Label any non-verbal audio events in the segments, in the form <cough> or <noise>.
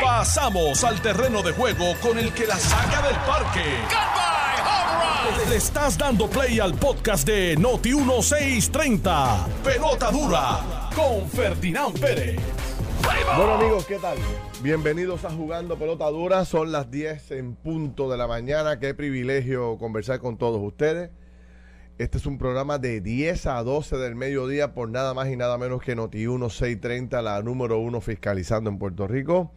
Pasamos al terreno de juego con el que la saca del parque. Le estás dando play al podcast de Noti 1630. Pelota dura con Ferdinand Pérez. Bueno amigos, ¿qué tal? Bienvenidos a Jugando Pelota Dura. Son las 10 en punto de la mañana. Qué privilegio conversar con todos ustedes. Este es un programa de 10 a 12 del mediodía por nada más y nada menos que Noti 1630, la número uno fiscalizando en Puerto Rico.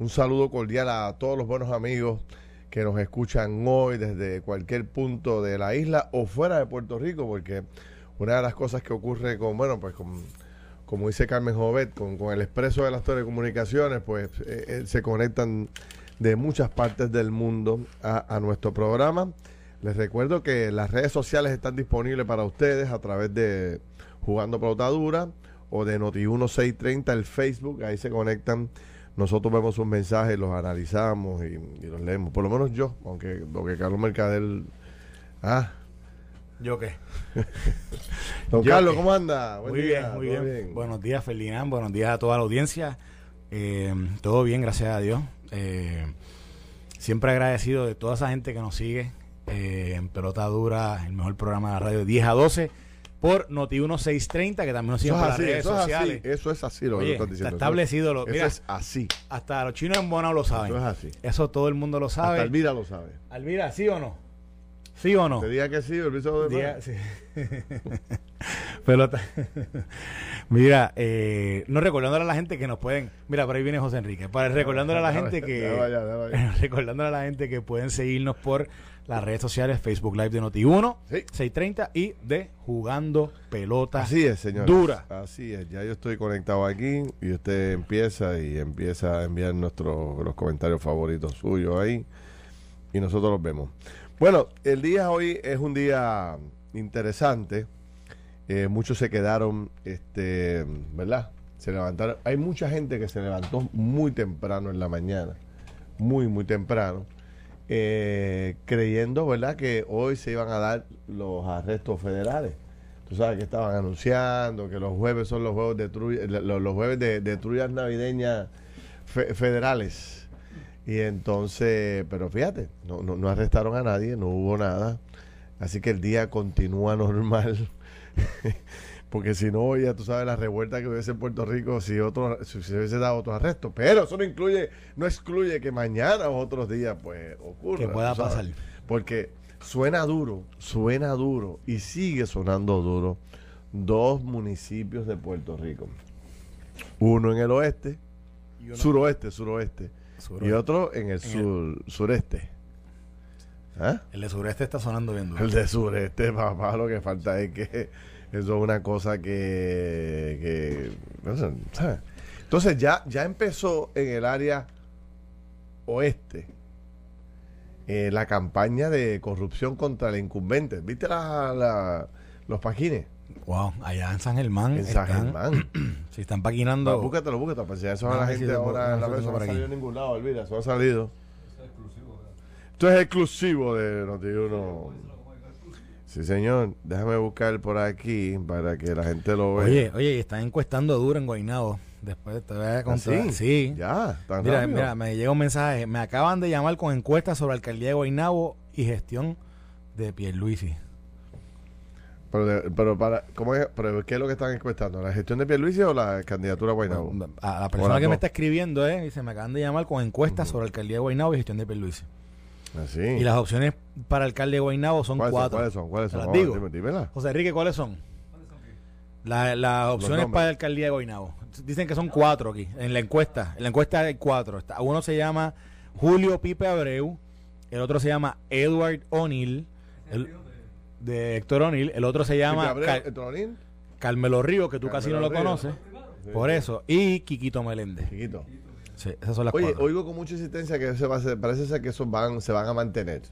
Un saludo cordial a todos los buenos amigos que nos escuchan hoy desde cualquier punto de la isla o fuera de Puerto Rico, porque una de las cosas que ocurre con, bueno, pues con, como dice Carmen Jovet, con, con el expreso de las telecomunicaciones, pues eh, eh, se conectan de muchas partes del mundo a, a nuestro programa. Les recuerdo que las redes sociales están disponibles para ustedes a través de Jugando Pelotadura o de Noti1630, el Facebook, ahí se conectan. Nosotros vemos sus mensajes, los analizamos y, y los leemos. Por lo menos yo, aunque, aunque Carlos Mercader. Ah, ¿Yo qué? <laughs> don Yo Carlos, qué. ¿cómo anda? Buen muy día, bien, muy ¿todo bien. Buenos días, Ferdinand. Buenos días a toda la audiencia. Eh, todo bien, gracias a Dios. Eh, siempre agradecido de toda esa gente que nos sigue eh, en Pelota Dura, el mejor programa de la radio, 10 a 12, por Noti 1630, que también nos siguen por las redes eso es sociales. así, eso es así lo que Oye, tú estás diciendo. está establecido lo- Eso, mira. es así, Hasta los chinos en Bonao lo saben. eso es así. Eso todo el mundo lo Hasta sabe. Elvira lo sabe. Alvira, ¿sí o no? ¿Sí o no? Te diga que sí, el viso de Diga- sí. <laughs> Pelota. Mira, eh, no recordándole a la gente que nos pueden. Mira, por ahí viene José Enrique. Para recordándole a la <laughs> gente que. <laughs> Recordándole a la gente que pueden seguirnos por las redes sociales, Facebook Live de Noti1, Sí. 630 y de Jugando Pelota. Así es, señor. Dura. Así es. Ya yo estoy conectado aquí y usted empieza y empieza a enviar nuestros los comentarios favoritos suyos ahí y nosotros los vemos. Bueno, el día hoy es un día interesante. Eh, muchos se quedaron, este, ¿verdad? Se levantaron. Hay mucha gente que se levantó muy temprano en la mañana, muy, muy temprano, eh, creyendo, ¿verdad? Que hoy se iban a dar los arrestos federales. Tú sabes que estaban anunciando que los jueves son los juegos de eh, los, jueves de, de trullas navideñas fe- federales. Y entonces, pero fíjate, no, no, no arrestaron a nadie, no hubo nada. Así que el día continúa <laughs> normal. Porque si no, ya tú sabes la revuelta que hubiese en Puerto Rico si otro si se hubiese dado otro arresto. Pero eso no incluye, no excluye que mañana o otros días pues ocurra. Que pueda pasar. Porque suena duro, suena duro y sigue sonando duro dos municipios de Puerto Rico. Uno en el oeste, Y suroeste, suroeste, Suroeste. y otro en el En sur, sureste. ¿Ah? El de sureste está sonando bien duro. El de sureste, <laughs> papá, lo que falta es que eso es una cosa que, que no sé, ¿sabes? Entonces ya, ya empezó en el área oeste eh, la campaña de corrupción contra el incumbente. ¿Viste la, la- los paquines? Wow, allá en San Germán. En San están- Germán. <clears throat> Se están paquinando. Búscatelo, búscatelo. Pues ya eso a la a ver gente si ahora la no por ha salido en ningún lado, olvida, eso ha salido. Esto es exclusivo de Notiuno. Sí, señor. Déjame buscar por aquí para que la gente lo vea. Oye, oye, están encuestando duro en Guaynabo. Después te voy a ¿Ah, contar. sí? Sí. Ya, tan Mira, rápido. mira, me llega un mensaje. Me acaban de llamar con encuestas sobre alcaldía de Guaynabo y gestión de Pierluisi. Pero, pero para, ¿cómo es? Pero, ¿Qué es lo que están encuestando? ¿La gestión de Pierluisi o la candidatura a Guaynabo? A la persona que dos. me está escribiendo, eh, dice, me acaban de llamar con encuestas sobre alcaldía de Guaynabo y gestión de Pierluisi. Así. Y las opciones para alcalde de Guaynabo son cuatro. ¿Cuáles son? ¿Cuáles ¿Te son? las digo? dime, dímela. José Enrique, ¿cuáles son? La- las opciones para la alcaldía de Guaynabo. Dicen que son cuatro aquí, en la encuesta. En la encuesta hay cuatro. Está- Uno se llama Julio Pipe Abreu, el otro se llama Edward O'Neill, de Héctor O'Neill, el otro se llama Abreu. Carmelo Río, que tú casi no lo Río. conoces, por eso, y Quiquito Meléndez. Chiquito. Sí, esas son las Oye, cuatro. oigo con mucha insistencia que se va a hacer- parece ser que esos van, se van a mantener.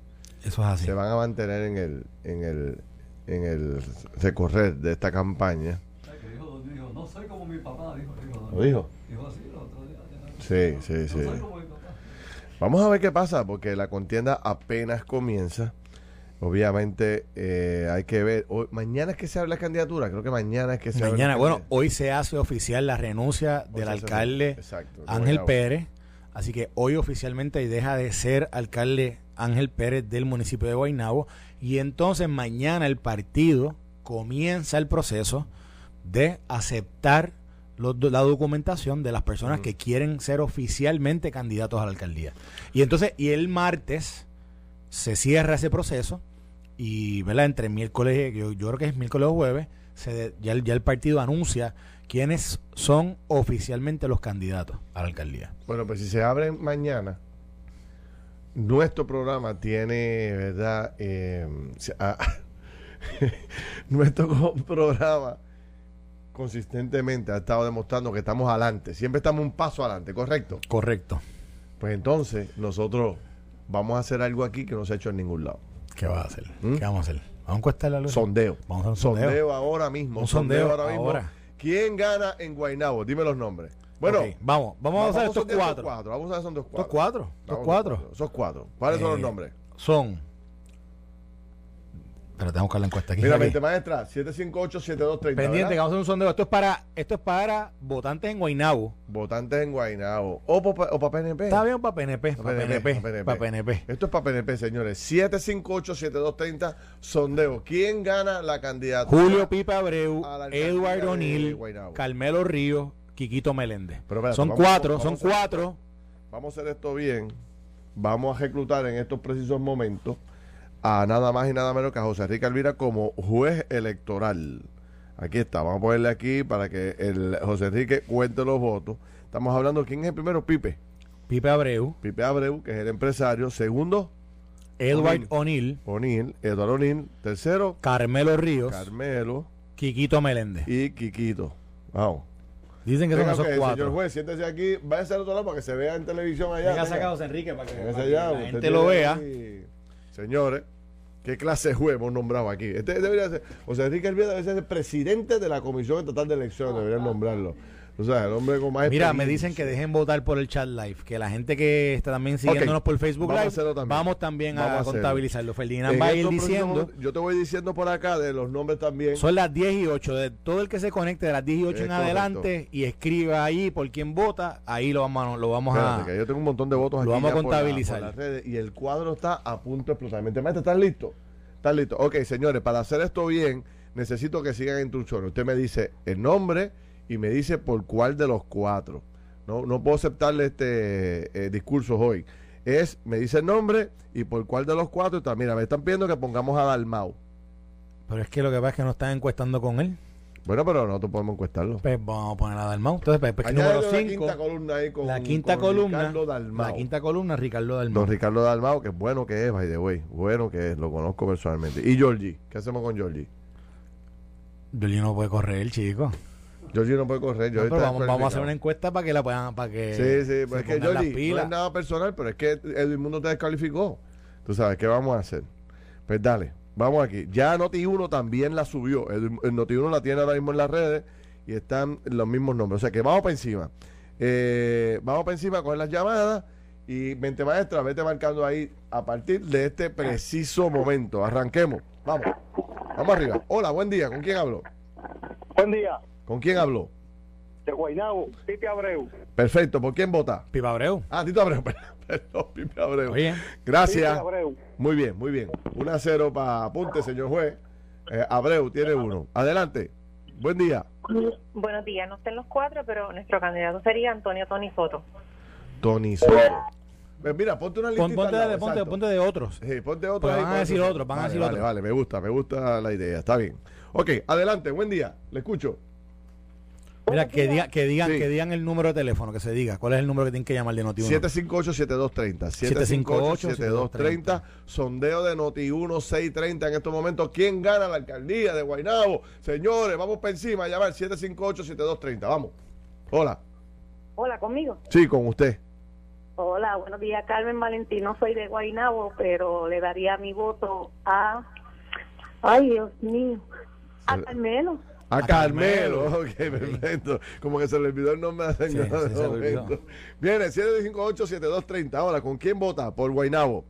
Eso es así. Se van a mantener en el, en el, en el recorrer de esta campaña. que dijo, dijo, no soy como mi papá, dijo, dijo. ¿Lo dijo? Dijo así el otro día. Sí, sí, sí. No soy como mi papá. Vamos a ver qué pasa, porque la contienda apenas comienza. Obviamente eh, hay que ver. hoy- mañana es que se abre la candidatura. Creo que mañana es que se abre Mañana, bueno, hoy se hace oficial la renuncia del alcalde Exacto, Ángel. Pérez. Así que hoy oficialmente deja de ser alcalde Ángel Pérez del municipio de Guaynabo. Y entonces mañana el partido comienza el proceso de aceptar los la documentación de las personas que quieren ser oficialmente candidatos a la alcaldía. Y entonces, y el martes se cierra ese proceso y ¿verdad? entre miércoles, yo, yo creo que es miércoles o jueves, se ya, el- ya el partido anuncia quiénes son oficialmente los candidatos a la alcaldía. Bueno, pues si se abre mañana, nuestro programa tiene, ¿verdad? Eh, ah, <laughs> nuestro <laughs> programa consistentemente ha estado demostrando que estamos adelante. Siempre estamos un paso adelante, ¿correcto? Correcto. Pues entonces nosotros vamos a hacer algo aquí que no se ha hecho en ningún lado. ¿Qué vas a hacer? ¿Mm? ¿Qué vamos a hacer? Vamos a encuestarle a Luis. Sondeo. Vamos a hacer un sondeo. ahora mismo. Un sondeo ahora. ¿Quién gana en Guaynabo? Dime los nombres. Bueno, vamos, vamos a hacer estos sondear cuatro. Vamos a hacer son dos Estos cuatro. cuatro. Estos Vamos, cuatro. Cuatro. ¿Cuáles son los Eh, nombres? Son. Pero tengo que buscar la encuesta aquí. Mira, mente maestra, 758-7230. Pendiente, que ¿verdad? vamos a hacer un sondeo. Esto es para, esto es para votantes en Guaynabo. Votantes en Guaynabo. O para PNP. Está bien para PNP, para PNP, pa' para PNP. Esto es para PNP, señores. 758-7230, sondeo. ¿Quién gana la candidatura? Julio Pipa Abreu, de O'Neill. Carmelo Ríos, Quiquito Meléndez. Pero espérate, son vamos- cuatro, vamos son cuatro. Vamos a hacer esto bien. Vamos a reclutar en estos precisos momentos a nada más y nada menos que a José Enrique Alvira como juez electoral. Aquí está, vamos a ponerle aquí para que el José Enrique cuente los votos. Estamos hablando, ¿quién es el primero? Pipe. Pipe Abreu, Pipe Abreu, que es el empresario. Segundo, Edward O'Neill. O'Neill, Eduardo O'Neill. Tercero, Carmelo Ríos, Carmelo Quiquito Meléndez. y Quiquito. Vamos. Dicen que son esos ok, señor cuatro. juez, siéntese aquí. Váyase al otro lado para que se vea en televisión allá. Venga, saca a José Enrique para que, Véngase para que allá, la gente lo vea. ahí- Señores, ¿qué clase de juez hemos nombrado aquí? Este debería ser, José Enrique Elvira debe ser el presidente de la Comisión Estatal de Elecciones, deberían nombrarlo. O sea, el hombre con más Mira, me dicen que dejen votar por el chat live, que la gente que está también siguiéndonos por Facebook vamos a Live, hacerlo también. vamos también Vamos a contabilizarlo. Ferdinand En va a ir diciendo, Yo te voy diciendo por acá de los nombres también. son las 10 y 8, de todo el que se conecte de las 10 y 8 Es en adelante y escriba ahí por quién vota, ahí lo vamos a, lo vamos Espérate, a... que yo tengo un montón de votos aquí. Lo vamos a ya por la- contabilizar. por las redes, y el cuadro está a punto de explotar. ¿Me entiendes? ¿Estás listo? ¿Estás listo? Ok, señores, para hacer esto bien, necesito que sigan instrucciones. Usted me dice el nombre y me dice por cuál de los cuatro. No, no puedo aceptarle este eh, discursos hoy. Es, me dice el nombre y por cuál de los cuatro está. Mira, me están pidiendo que pongamos a Dalmau. Pero es que lo que pasa es que no están encuestando con él. Bueno, pero nosotros podemos encuestarlo. Pues vamos a poner a Dalmau. Entonces, pues, pues, número la 5, quinta columna ahí con, la quinta con columna, Ricardo Dalmau. la quinta columna, Ricardo Dalmau. Don Ricardo Dalmao, que es bueno que es, by the way. Bueno que es, lo conozco personalmente. Y Georgie, ¿qué hacemos con Georgie? Yoli no puede correr, chico. Georgie no puede correr. No, pero vamos, vamos a hacer una encuesta para que la puedan, para que Sí, sí, pues es que Georgie no es nada personal, pero es que Edwin Mundo te descalificó. Tú sabes, ¿qué vamos a hacer? Pues dale, vamos aquí. Ya Noti1 también la subió. El, el Noti1 la tiene ahora mismo en las redes y están los mismos nombres. O sea que vamos para encima. Eh, vamos para encima con las llamadas y mente maestra, vete marcando ahí a partir de este preciso momento. Arranquemos. Vamos. Vamos arriba. Hola, buen día. ¿Con quién hablo? Buen día, ¿Con quién hablo? de Guaynabo, Pipe Abreu. Perfecto. ¿Por quién vota? Pipa Abreu. Ah, Tito Abreu. <laughs> Perdón, Pipe Abreu. Oye, Gracias. Pipe Abreu. Muy bien, muy bien. 1 a 0 para apunte, señor juez. Eh, Abreu tiene uno. Adelante. Buen día. Buenos días, no estén los cuatro, pero nuestro candidato sería Antonio Tony Soto. Tony Soto. Pues mira, ponte una lista. pon- ponte, de, ponte, ponte de otros. Sí, ponte otro Pues ahí, van a decir otros, van a Vale, decir vale, otros. Vale, me gusta, me gusta la idea. Está bien. Ok, adelante, buen día. Le escucho. Mira, que, diga, que, digan, Sí. que digan el número de teléfono, que se diga. ¿Cuál es el número que tienen que llamar de Noti1? 758-7230. 758-7230. Sondeo de Noti1 630 en estos momentos. ¿Quién gana la alcaldía de Guaynabo? Señores, vamos para encima a llamar 758-7230. Vamos. Hola. Hola, conmigo. Sí, con usted. Hola, buenos días, Carmen Valentín. No soy de Guaynabo, pero le daría mi voto a. Ay, Dios mío. A Carmelo. A, A Carmelo. Carmelo. Ok, perfecto. Como que se le olvidó el nombre de la señora Sí, sí. Viene 758-7230. Ahora, ¿con quién vota? Por Guaynabo.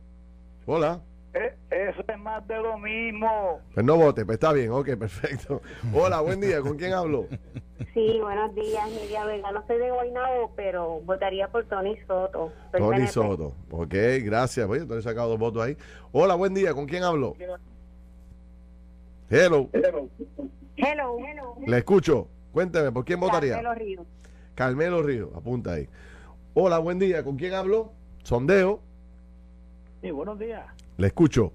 Hola. Eh, eso es más de lo mismo. Pues no vote, pues está bien, ok, perfecto. Hola, buen día, ¿con quién hablo? Sí, buenos días, Nidia Vega. No soy de Guaynabo, pero votaría por Tony Soto. Soy Tony PNP. Soto. Ok, gracias. Oye, Tony sacado dos votos ahí. Hola, buen día, ¿con quién hablo? Hello, Hello, hello. le escucho. Cuénteme, ¿por quién votaría? Carmelo Ríos. Carmelo Río, apunta ahí. Hola, buen día, ¿con quién hablo? Sondeo, Sí, buenos días. le escucho.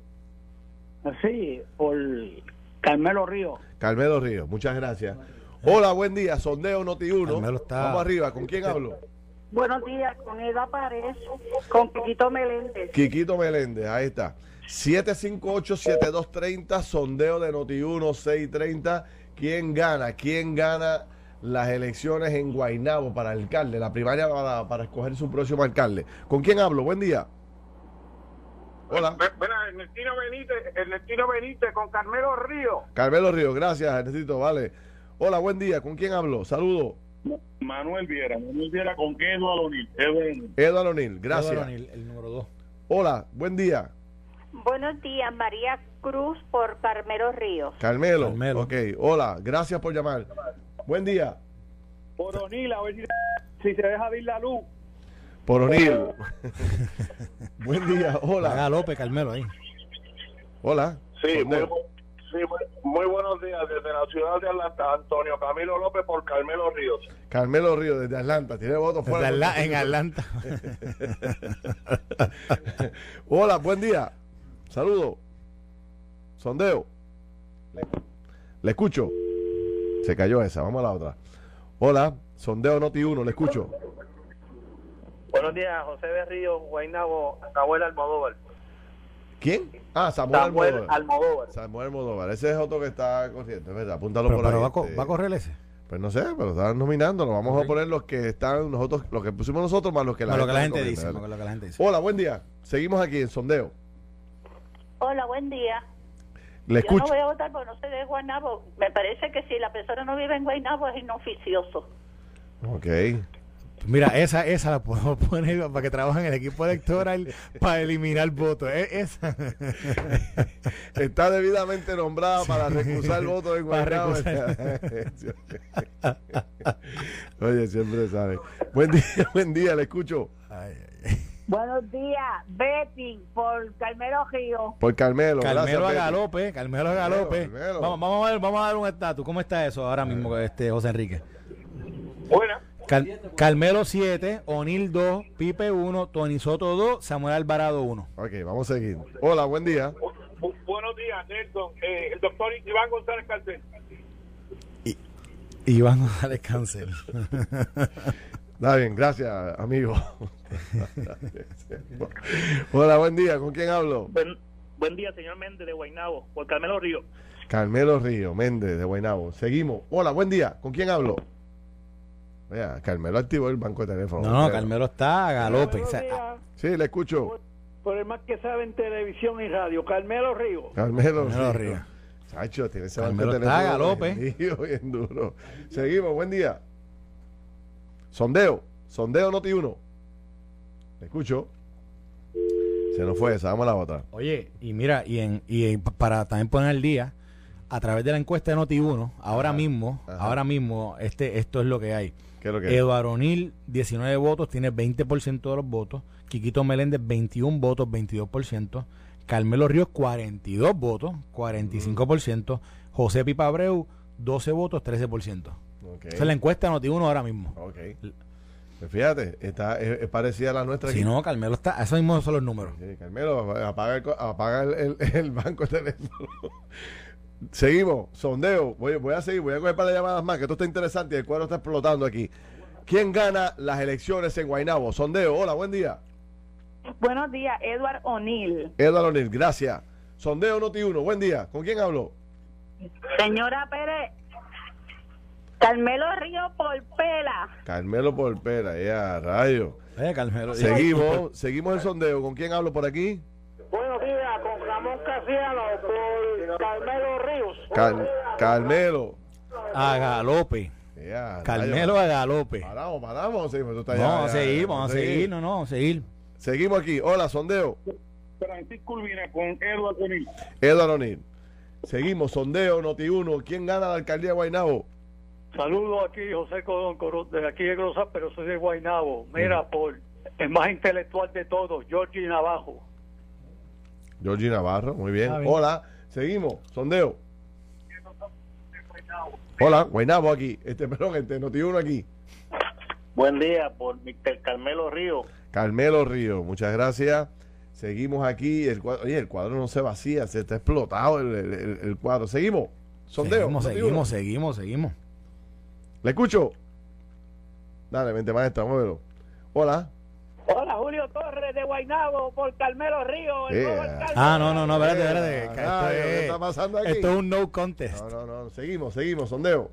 Sí, por Carmelo Río. Carmelo Río, muchas gracias. Hola, buen día, Sondeo Noti 1. Carmelo está- Vamos arriba, ¿con quién hablo? Buenos días, con Eda Párez, con Piquito Meléndez. Quiquito Meléndez, ahí está. 758-7230, sondeo de Noti1 630. ¿Quién gana? ¿Quién gana las elecciones en Guaynabo para alcalde? La primaria para, para escoger su próximo alcalde. ¿Con quién hablo? Buen día. Hola. Bueno, Ernestino Benítez, Ernestino Benítez con Carmelo Río. Carmelo Río, gracias, Ernestito, vale. Hola, buen día. ¿Con quién hablo? Saludo. Manuel Viera, Manuel Viera con Eduardo O'Neill. Eduardo Eduardo O'Neill, gracias. Eduardo O'Neill, el número 2. Hola, buen día. Buenos días, María Cruz por Carmelo Ríos. Carmelo. Carmelo. Ok, hola, gracias por llamar. Buen día. Por O'Neill, a ver si, si se deja ver la luz. Por O'Neill. <laughs> buen día, hola. Haga López, Carmelo ahí. Hola. Sí, muy, sí, muy, muy buenos días desde la ciudad de Atlanta. Antonio Camilo López por Carmelo Ríos. Carmelo Río desde Atlanta, tiene votos Desde fuera. Atla- en <laughs> Atlanta. <laughs> Hola, buen día. Saludo. Sondeo. Le, le escucho. Se cayó esa, vamos a la otra. Hola, sondeo Noti 1, le escucho. Buenos días, José Berrío, Guaynabo, Samuel Almodóvar. ¿Quién? Ah, Samuel, Samuel Almodóvar. Almodóvar. Samuel Almodóvar. Ese es otro que está corriendo, es verdad. Apúntalo pero por ahí. pero va, a co- este. va a correr ese. Pues no sé, pero están nominando. Nos vamos a poner los que están nosotros, los que pusimos nosotros más los que la, Más lo que la gente recomienda, dice. ¿verdad? más lo que la gente dice. Hola, buen día. Seguimos aquí en sondeo. Hola, buen día. Le Yo no voy a votar porque no soy de Guaynabo. Me parece que si la persona no vive en Guaynabo es inoficioso. Ok. Mira, esa, esa la podemos <laughs> poner para que trabajen en el equipo electoral para eliminar votos. Esa. <laughs> Está debidamente nombrada para recusar votos en Guaynabo. <laughs> Oye, siempre sabe. Buen día, buen día, le escucho. Ay, ay. Buenos días, Betty por Carmelo Ríos. Por Carmelo. Carmelo gracias, a. Galope, Carmelo a Galope. Carmelo. Vamos, vamos a ver, vamos a dar un estatus. ¿Cómo está eso ahora mismo, este José Enrique? Buena. Cal- Carmelo 7, O'Neill 2, Pipe 1, Tony Soto 2, Samuel Alvarado 1. Ok, vamos a seguir. Hola, buen día. Bu- bu- buenos días, Nelson. Eh, el doctor Iván González Carcel. Iván González Cáncer. <laughs> Está bien, gracias, amigo. Hola, buen día. ¿Con quién hablo? Buen, buen día, señor Méndez de Guaynabo, por Carmelo Río. Carmelo Río Méndez de Guaynabo. Seguimos. Hola, buen día. ¿Con quién hablo? Vea, Carmelo activó el banco de teléfono. No, no, Carmelo está a Galope. O sea, Sí, le escucho. Por el más que sabe en televisión y radio, Carmelo Río. Carmelo, Carmelo Río. Río. Chacho, tiene ese Carmelo banco de está a teléfono galope. <laughs> bien duro. Seguimos, buen día. Sondeo. Sondeo Noti 1. Le escucho. Se nos fue a la otra. Oye, y mira, y, en, y en- para también poner el día, a través de la encuesta de Noti1, ahora Ajá, mismo, ajá. ahora mismo, este, esto es lo que hay. ¿Qué es lo que es? Eduardo O'Neill, 19 votos, tiene 20% de los votos. Quiquito Meléndez, 21 votos, 22%. Carmelo Ríos, 42 votos, 45%. José Pipa Abreu, 12 votos, 13%. Ok. Esa es la encuesta de Noti1 ahora mismo. Ok. Pues fíjate, está, es, es parecida a la nuestra. Si aquí. no, Carmelo está, esos mismos son los números. Sí, Carmelo, apaga el, apaga el, el- <laughs> el banco de teléfono. Seguimos, sondeo. Voy, voy a seguir, voy a coger para llamadas más, que esto está interesante y el cuadro está explotando aquí. ¿Quién gana las elecciones en Guaynabo? Sondeo, hola, buen día. Buenos días, Edward O'Neill. Eduardo O'Neill, gracias. Sondeo Noti 1, buen día. ¿Con quién hablo? Señora Pérez, Carmelo Río por Pela. Carmelo Porpera, ya, rayo. Eh, Carmelo. Seguimos, seguimos el sondeo. ¿Con quién hablo por aquí? Buenos días, con Ramón Casiano, por Carmelo Ríos. Car- Carmelo. A Galope. Ya, Carmelo rayo. a Galope. Paramos, paramos. seguimos, tú estás No, ya- vamos a ya- seguir, ya- vamos a seguir, no, no, seguir. Seguimos aquí. Hola, sondeo. Francisco Urbina con Eduardo O'Neill. Eduardo O'Neill. Seguimos, sondeo, Noti1. ¿Quién gana la alcaldía de Guaynabo? Saludos aquí, José Codón, Coro- de aquí de Grosá, pero soy de Guaynabo. Mira, por el más intelectual de todos, Georgie Navajo. Georgie Navarro, muy bien. Bien. Hola, seguimos, sondeo. Hola, Guaynabo aquí. Este, <laughs> perdón, este Noti1 aquí. Buen día por Mr. Carmelo Río. Carmelo Río, muchas gracias. Seguimos aquí. El cuadro, oye, el cuadro no se vacía, se está explotado el, el- el- el cuadro. Seguimos. Sondeo. Seguimos, Noti1. seguimos, seguimos, seguimos. ¿Le escucho? Dale, mente maestra, muévelo. Hola. Hola, Julio Torres de Guaynabo por Carmelo Río. el Eh. Ah, no, no, no, espérate, Eh, espérate. ah, esto ¿qué es- está pasando aquí? Esto es un no contest. No, no, no. Seguimos, seguimos, sondeo.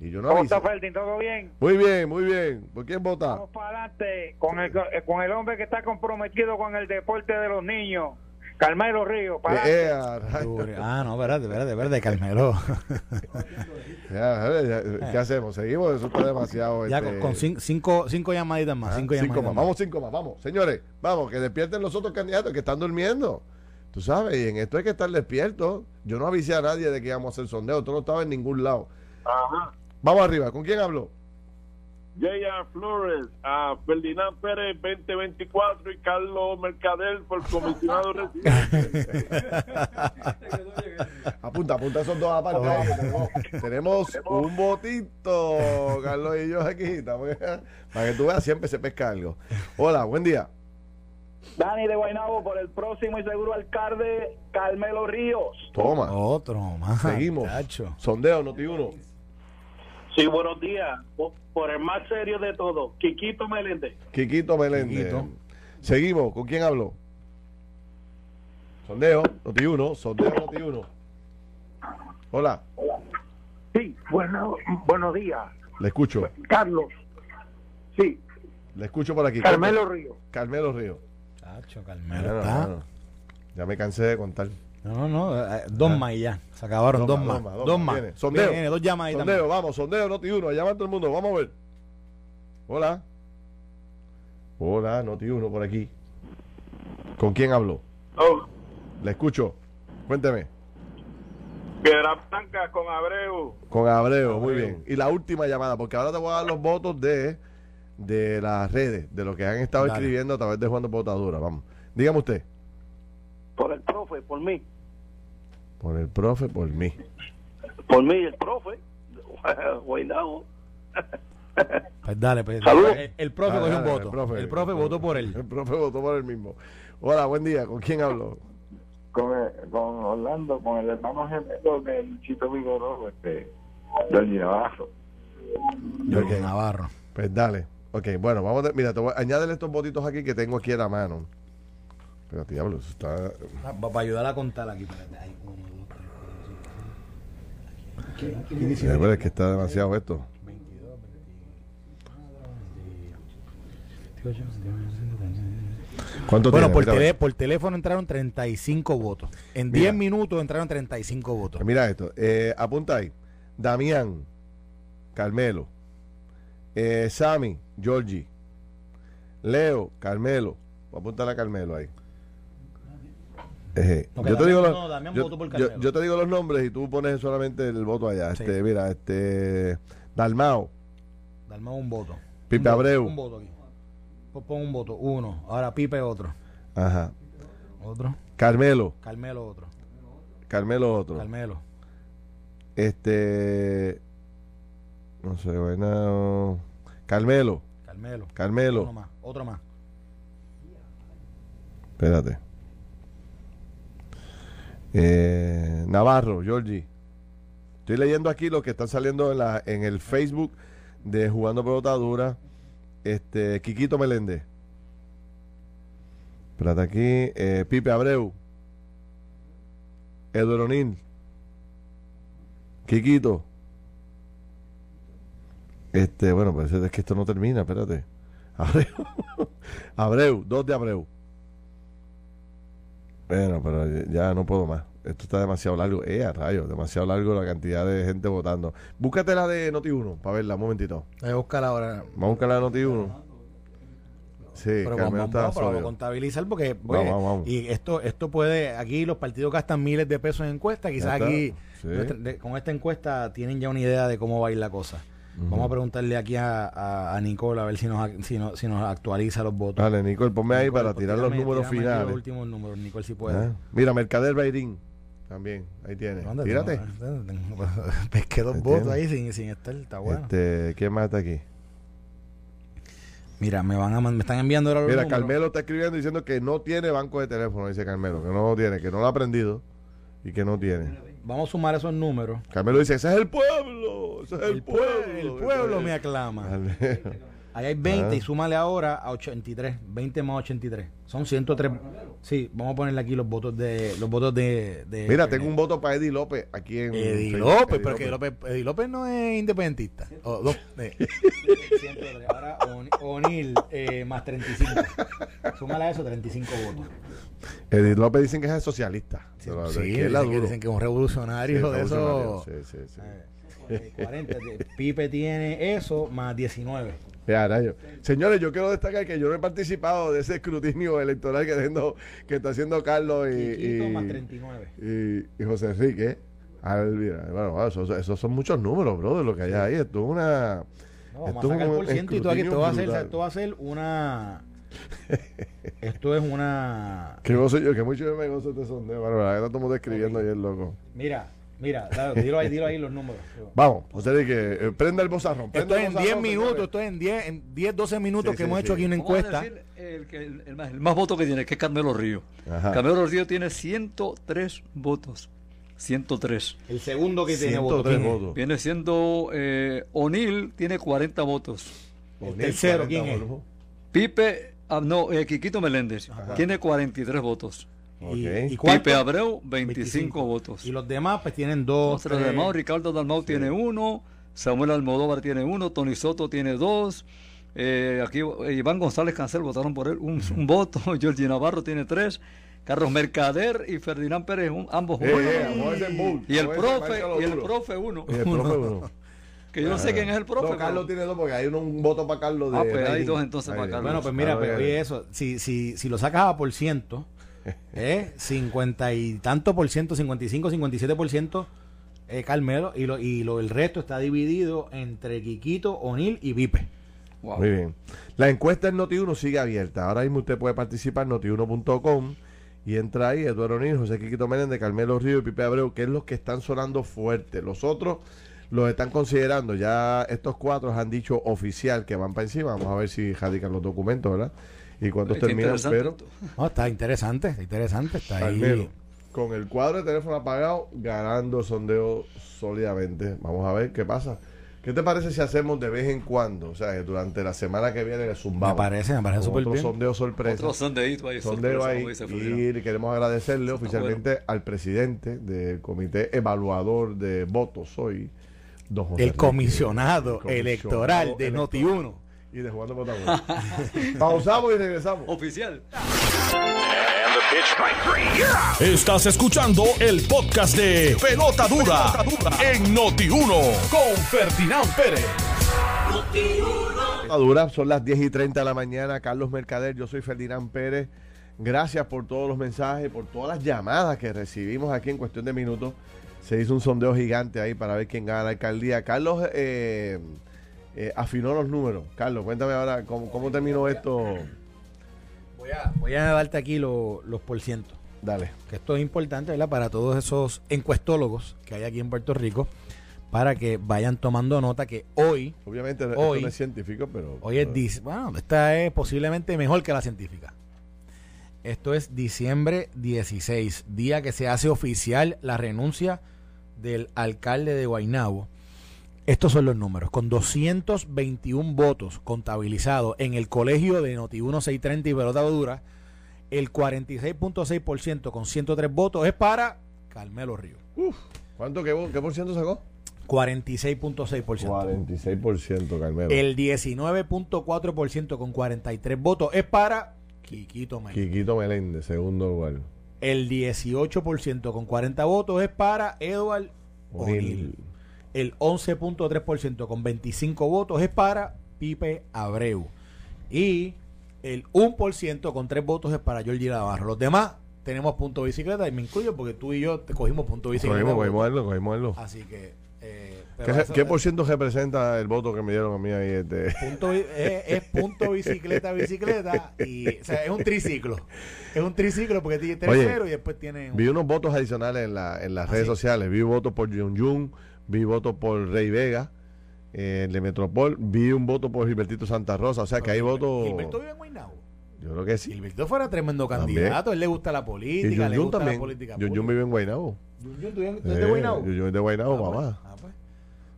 Y yo no ¿Cómo aviso. está Feldin? ¿Todo bien? Muy bien, muy bien. ¿Por quién vota? Vamos para adelante con el, con el hombre que está comprometido con el deporte de los niños, Carmelo Río. Para Eh, eh. Ah, no, espérate, espérate, espérate, Carmelo. <laughs> Ya, ¿Qué hacemos? ¿Seguimos? Eso está demasiado. ya este, con, con cin- cinco, cinco llamaditas más. ah, Cinco, cinco llamaditas más. Vamos cinco más, vamos. Señores, vamos, que despierten los otros candidatos que están durmiendo. Tú sabes, y en esto hay que estar despierto. Yo no avisé a nadie de que íbamos a hacer sondeo. Tú no estabas en ningún lado. Ajá. Vamos arriba. ¿Con quién habló? J.R. Flores, a Ferdinand Pérez 2024 y Carlos Mercader por comisionado <laughs> residente. Apunta, apunta esos dos aparte. tenemos, tenemos un botito, Carlos y yo aquí. Para que tú veas, siempre se pesca algo. Hola, buen día. Dani de Guaynabo por el próximo y seguro alcalde, Carmelo Ríos. Toma. Otro más. Seguimos. muchacho. Sondeo, noti uno. Sí, buenos días. Por, el más serio de todo, Quiquito Meléndez. Quiquito Meléndez. Quiquito. Seguimos. ¿Con quién habló? Sondeo, noti uno. Sondeo, noti uno. Hola, Sí, bueno, buenos días, le escucho. Carlos. Sí, Le escucho por aquí. Carmelo Ríos. Carmelo Río. Chacho, Carmelo. Ya me cansé de contar. No, no, no. eh, Dos más y ya. Se acabaron. Dos, más. Dos más. Viene. Sondeo. Viene, dos llamaditas Sondeo, más. vamos, sondeo, noti uno. Llama a todo el mundo. Vamos a ver. Hola. Hola, noti uno por aquí. ¿Con quién habló? Oh, Le escucho. Cuénteme. Piedra Blanca con Abreu. Con Abreu, muy bien. Y la última llamada, porque ahora te voy a dar los votos de, de las redes, de lo que han estado Dale. escribiendo a través de Juan de Botadura. Vamos. Dígame usted. Por el profe, por mí. Por el profe, por mí. Por mí, el profe. <laughs> Guaynabo. Pues dale, pues. Saludos. El, el profe Dale, cogió un voto. El profe, votó por él. <laughs> El profe votó por él mismo. Hola, buen día. ¿Con quién habló? con, con Orlando, con el hermano gemelo del Chito Vigoroso, este, del Navarro. Jorge Ok. Navarro. Pues dale. Ok, bueno, vamos a... Mira, te voy a añadirle estos votitos aquí que tengo aquí a la mano. Pero, diablo, eso está... Ah, pa- Para ayudar a contar aquí. Hay uno, es que está demasiado esto. 22, 28, 29, ¿Cuánto Bueno, por, Mira, tele- por teléfono entraron 35 votos. En 10 minutos entraron 35 votos. Mira esto. Eh, apunta ahí. Damián, Carmelo. Eh, Sammy, Georgie. Leo, Carmelo. Voy a apuntar a Carmelo ahí. Eh, yo, te digo los, no, Damián yo- votó por yo- Carmelo. yo te digo los nombres y tú pones solamente el voto allá. Sí. Este, mira, este Dalmao, Dalmau un voto. Pipe Un voto, Abreu. Un voto aquí. Pon un voto. Uno. Ahora Pipe otro. ajá. Otro. Carmelo, Carmelo otro. Carmelo otro. Carmelo. Este, no sé, bueno, Carmelo, Carmelo. Uno Carmelo, más. Otro más. espérate. Eh, Navarro, Georgie. Estoy leyendo aquí lo que están saliendo en, el Facebook de Jugando Pelota Dura. Este, Quiquito Meléndez. Espérate aquí. eh, Pipe Abreu. Eduardo O'Neill. Quiquito. Este, bueno, pues es que esto no termina, espérate. Abreu. <laughs> Abreu, dos de Abreu. Bueno, pero ya no puedo más. Esto está demasiado largo. Eh, a rayos, demasiado largo la cantidad de gente votando. Búscate la de Noti1 para verla, un momentito. Voy a buscar ahora. Vamos a buscar la de Noti1. Sí, pero vamos, vamos, pero vamos a sólido. contabilizar porque pues, Vamos, vamos. y esto esto puede aquí los partidos gastan miles de pesos en encuestas quizás aquí Sí. nuestra- de- con esta encuesta tienen ya una idea de cómo va a ir la cosa vamos a preguntarle aquí a, a, a Nicole a ver si nos si nos, si nos actualiza los votos Dale, Nicole, ponme ahí Nicole, para pues, tirar los números tírame finales. los últimos números Nicole si puede Ah, Mira, Mercader Bairín. También, ahí tiene. ¿Dónde Tírate. tengo? pesqué dos Ahí votos tiene. ahí sin, sin estar está bueno Este, ¿Quién más está aquí? mira me van a me están enviando ahora los Mira, números. Carmelo está escribiendo diciendo que no tiene banco de teléfono, dice Carmelo, que no lo tiene, que no lo ha aprendido y que no tiene. Vamos a sumar esos números Carmelo dice, ese es el pueblo, ese es el, el, pueblo. pueblo, el pueblo me aclama Dale. Ahí hay 20 Ah. y súmale ahora a 83. 20 más 83. Son 103. Sí, vamos a ponerle aquí los votos de los votos de, de Mira, tengo un voto para Eddie López aquí en Eddie. López, Eddie pero que López, Eddie López no es independentista. O, dos, eh. 103. Ahora O'Neill eh, más 35. Súmale a eso 35 votos. Eddie López dicen que es socialista. Sí, pero sí, que él dicen, que, duro. dicen que es un revolucionario Sí, de eso. revolucionario, Sí, sí, sí. Eh, 40. Pipe tiene eso más 19. Ya, rayo. Señores, yo quiero destacar que yo no he participado de ese escrutinio electoral que, haciendo- que está haciendo Carlos y, más y, 39. y- y José Enrique. Bueno, esos, son muchos números, bro, de lo que hay ahí. Esto es una. No, vamos a sacar un por ciento y todo aquí. escrutinio Esto va, a ser, va a ser una. <laughs> esto es una. Qué gozo yo, que mucho yo me gozo de este sondeo, Bárbara, que estamos describiendo ahí el loco. Mira, mira, claro, dilo ahí, dilo ahí los números. Vamos, José Enrique, eh, prenda el bozarrón. Esto prenda es el en bozarrón, 10 minutos, señores. esto es en 10, en 10 12 minutos Sí, que sí, hemos sí. hecho aquí una encuesta. decir el, que- el- el más, el más voto que tiene, que es Carmelo Río. Ajá. Carmelo Río tiene 103 votos. 103. El segundo que tiene 103 votos. ¿quién es? votos. Viene siendo eh, O'Neill, tiene 40 votos. El tercero, ¿quién es? Pipe, ah, no, eh, Quiquito Meléndez, tiene 43 votos. Y, Ok. y? Pipe Abreu, 25, votos. Y los demás, pues tienen dos. Los tres. demás, Ricardo Dalmau tiene uno, Samuel Almodóvar tiene uno, Tony Soto tiene dos, eh, aquí eh, Iván González Cancel votaron por él un, un voto, <laughs> Georgie Navarro tiene tres, Carlos Mercader y Ferdinand Pérez un- ambos Eh, uno. eh, y el profe y el profe uno, Y el profe uno. <laughs> que yo no sé quién es el profe. No, Carlos pero- tiene dos porque hay uno, un voto para Carlos de Ah, pues hay dos entonces para. Carlos. Bueno, pues mira, pero Bairín. oye eso, si, si, si lo sacas a por ciento, <laughs> ¿eh? 50 y tanto por ciento, 55, 57 por ciento, eh, Carmelo, y, lo, y lo, el resto está dividido entre Quiquito, O'Neill y Vipe. Wow. Muy bien. La encuesta en Noti1 sigue abierta. Ahora mismo usted puede participar en notiuno.com y entra ahí Eduardo Nil, José Quiquito Menéndez, Carmelo Río y Pipe Abreu, que es los que están sonando fuerte. Los otros los están considerando. Ya estos cuatro han dicho oficial que van para encima. Vamos a ver si radican los documentos, ¿verdad? Y cuántos terminan, pero. No, está interesante, está interesante, está ahí. Carmelo, con el cuadro de teléfono apagado, ganando el sondeo sólidamente. Vamos a ver qué pasa. ¿Qué te parece si hacemos de vez en cuando? O sea, que durante la semana que viene le Me zumbamos. parece, me parece súper bien. sondeo sorpresa. Otro sondeíto ahí, sondeo sorpresa, ahí. dice. Y queremos agradecerle oficialmente al presidente del comité evaluador de votos hoy, don José El Enrique. comisionado El comisionado electoral de electoral. Noti1. Y de Jugando Potagua. <laughs> Pausamos y regresamos. Oficial. Estás escuchando el podcast de Pelota Dura, en Noti1 con Ferdinand Pérez. Dura, son las 10 y 30 de la mañana. Carlos Mercader, yo soy Ferdinand Pérez. Gracias por todos los mensajes, por todas las llamadas que recibimos aquí en cuestión de minutos. Se hizo un sondeo gigante ahí para ver quién gana la alcaldía. Carlos eh, eh, afinó los números. Carlos, cuéntame ahora cómo, cómo terminó esto. Voy a, voy a darte aquí lo- los por ciento. Dale. que esto es importante ¿verdad? para todos esos encuestólogos que hay aquí en Puerto Rico, para que vayan tomando nota que hoy, Obviamente esto Hoy- no es científico, pero. hoy es, bueno, esta es posiblemente mejor que la científica. Esto es diciembre 16, día que se hace oficial la renuncia del alcalde de Guaynabo. Estos son los números, con 221 votos contabilizados en el colegio de Noti 1630 y Pelota Dura, el 46.6% con 103 votos es para Carmelo Río. ¿Cuánto? ¿Qué, qué por ciento sacó? 46.6%. 46%, Carmelo. El 19.4% con 43 votos es para Quiquito Meléndez. Quiquito Meléndez, segundo lugar. El 18% con 40 votos es para Edward O'Neill. El 11.3% con 25 votos es para Pipe Abreu. Y el 1% con tres votos es para Georgie Navarro. Los demás tenemos punto bicicleta y me incluyo porque tú y yo te cogimos punto bicicleta. Cogimos, cogimos algo, cogimos algo. Así que... eh, ¿Qué, eso- qué por ciento representa el voto que me dieron a mí ahí? Este? punto, bi- es, <laughs> es punto bicicleta, bicicleta y o sea, es un triciclo. Es un triciclo porque tiene Oye, tercero y después tiene un- Vi unos votos adicionales en, la, en las Ah, redes sí. sociales. Vi votos por Jun Jun, vi votos por Rey Vega, eh, el de Metropol, vi un voto por Gilbertito Santa Rosa. O sea que hay votos. Gilberto vive en Guaynabo. Yo creo que sí. Gilberto fuera tremendo También. candidato. Él le gusta la Y política, Jun le Jun gusta también. la política. Jun Jun vive en Guaynabo. Jun Jun, ¿tú eres Eh, de Guaynabo? Jun Jun es de Guaynabo, Ah, pues, mamá. ah, pues.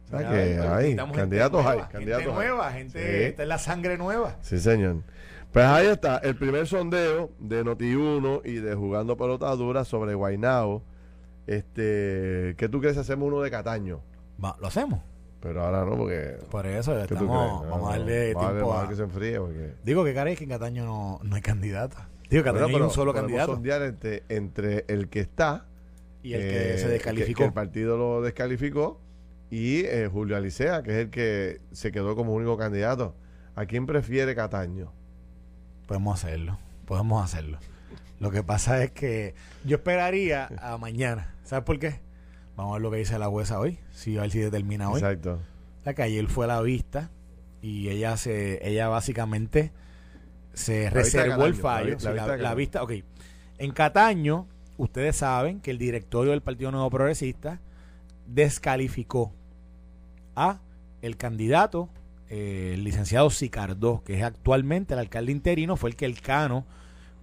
O sea que hay, candidatos nueva, hay, gente hay. nueva, gente, Sí. esta es la sangre nueva. Sí, señor. Pues ahí está, el primer sondeo de Noti1 y de Jugando Pelota Dura sobre Guaynabo. Este, ¿qué tú crees si hacemos uno de Cataño? Va, lo hacemos. Pero ahora no, porque... Por eso ¿qué tú estamos, vamos No, a darle vamos tiempo vamos a... que se enfríe porque... Digo que caray que en Cataño no, no hay candidata. Digo que Cataño Bueno, hay un solo candidato. sondear entre, entre el que está Y el eh, que se que- descalificó. que el partido lo descalificó y eh, Julio Alicea, que es el que se quedó como único candidato. ¿A quién prefiere Cataño? Podemos hacerlo, podemos hacerlo. Lo que pasa es que yo esperaría a <laughs> mañana. ¿Sabes por qué? Vamos a ver lo que dice la jueza hoy, si a ver si determina hoy. Exacto. La que ayer fue a la vista y ella se, ella básicamente se La reservó el fallo. la la La, vista, ok. En Cataño, ustedes saben que el directorio del Partido Nuevo Progresista descalificó a el candidato, eh, el licenciado Sicardó, que es actualmente el alcalde interino, fue el que el Cano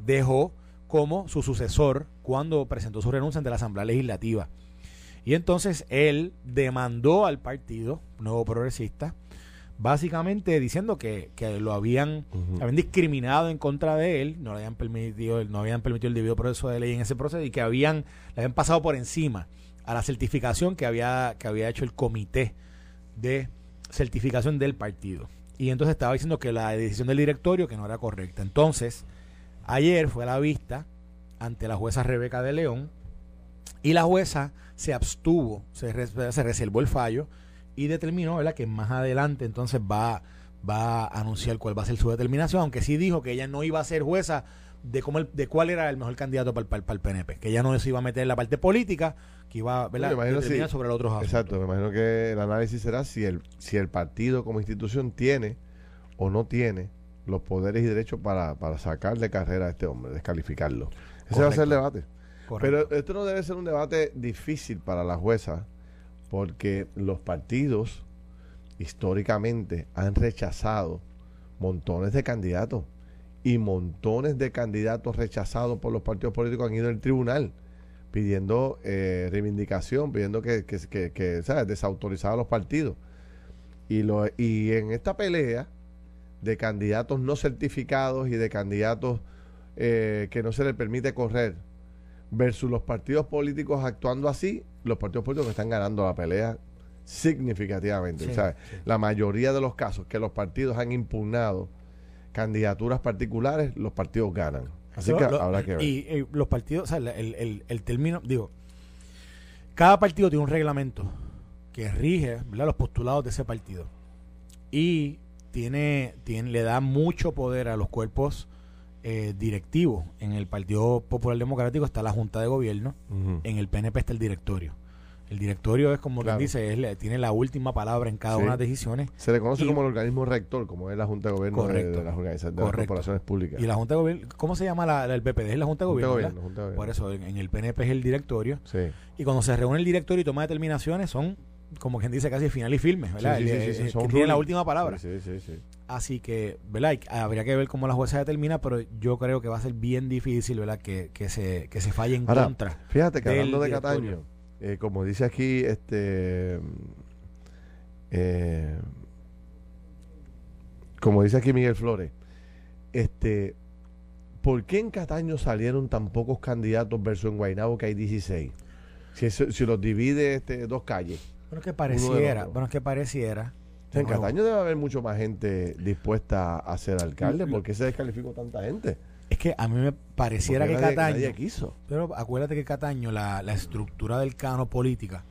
dejó como su sucesor cuando presentó su renuncia ante la Asamblea Legislativa. Y entonces él demandó al partido Nuevo Progresista, básicamente diciendo que, que lo habían, habían discriminado en contra de él, no le habían permitido, no habían permitido el debido proceso de ley en ese proceso y que habían, le habían pasado por encima a la certificación que había, que había hecho el comité de certificación del partido. Y entonces estaba diciendo que la decisión del directorio que no era correcta. Entonces, ayer fue a la vista ante la jueza Rebeca de León y la jueza se abstuvo, se, se reservó el fallo y determinó ¿verdad? que más adelante entonces va, va a anunciar cuál va a ser su determinación, aunque sí dijo que ella no iba a ser jueza de cómo el- de cuál era el mejor candidato para el, para para el PNP, que ella no se iba a meter en la parte política, que iba ¿verdad? Determinar si- sobre los otros asuntos. Exacto, me imagino que el análisis será si el, si el partido como institución tiene o no tiene los poderes y derechos para, para sacar de carrera a este hombre, descalificarlo. Ese va a ser el debate. Correcto. Pero esto no debe ser un debate difícil para la jueza, porque los partidos históricamente han rechazado montones de candidatos y montones de candidatos rechazados por los partidos políticos han ido al tribunal pidiendo eh, reivindicación, pidiendo que, que, que, que, ¿sabes? desautorizar a los partidos. Y, lo, y en esta pelea de candidatos no certificados y de candidatos eh, que no se les permite correr versus los partidos políticos actuando así, los partidos políticos están ganando la pelea significativamente. Sí, ¿sabes? sí. La mayoría de los casos que los partidos han impugnado candidaturas particulares, los partidos ganan. Así que lo- habrá que ver. Y eh, los partidos, o sea, el, el, el término, digo, cada partido tiene un reglamento que rige ¿verdad? los postulados de ese partido. Y tiene, tiene, le da mucho poder a los cuerpos eh, directivos. En el Partido Popular Democrático está la Junta de Gobierno, en el PNP está el directorio. El directorio es como Claro. quien dice, es la- tiene la última palabra en cada Sí. una de las decisiones. Se le conoce y- como el organismo rector, como es la Junta de Gobierno Correcto. de, las organizaciones, de las corporaciones públicas. Y la Junta de Gobierno, ¿cómo se llama la, la- el PPD? Es la Junta de Junta Gobierno. Por eso en, en el PNP es el directorio. Sí. Y cuando se reúne el directorio y toma determinaciones, son, como quien dice, casi final y firme, ¿verdad? Sí, El- son que tiene la última palabra. Sí, sí, sí, sí. Así que, ¿verdad? Y habría que ver cómo la jueza determina, pero yo creo que va a ser bien difícil, ¿verdad? Que, que, se, que se falle en Ahora, contra. Fíjate que hablando de. Cataño, eh, como dice aquí, este. eh, como dice aquí Miguel Flores, este. ¿Por qué en Cataño salieron tan pocos candidatos versus en Guaynabo que hay 16? Si, eso- si los divide este, dos calles. Bueno, que pareciera, bueno, que pareciera. En nuevo, Cataño debe haber mucho más gente dispuesta a ser alcalde. ¿Por qué se descalificó tanta gente? Que a mí me pareciera Porque que nadie- Cataño. nadie quiso. Pero acuérdate que Cataño, la, la estructura del cano política,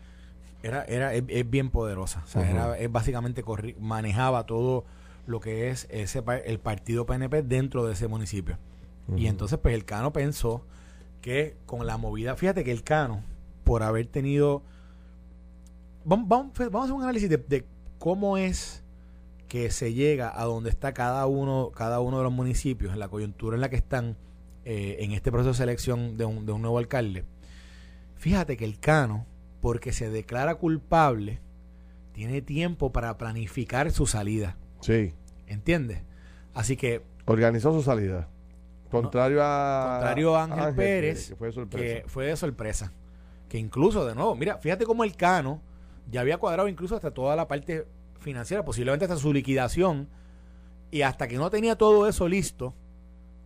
era, era, es, es bien poderosa. O sea, era, es básicamente corri- manejaba todo lo que es ese el partido PNP dentro de ese municipio. Y entonces, pues el Cano pensó que con la movida, fíjate que el Cano, por haber tenido. Vamos, vamos, vamos a hacer un análisis de, de cómo es que se llega a donde está cada uno, cada uno de los municipios, en la coyuntura en la que están eh, en este proceso de selección de un, de un nuevo alcalde. Fíjate que el Cano, porque se declara culpable, tiene tiempo para planificar su salida. Sí. ¿Entiendes? Así que Organizó su salida. Contrario a. contrario a Ángel, Pérez, Que fue que fue de sorpresa. Que incluso, de nuevo, mira, fíjate cómo el Cano ya había cuadrado incluso hasta toda la parte financiera, posiblemente hasta su liquidación, y hasta que no tenía todo eso listo,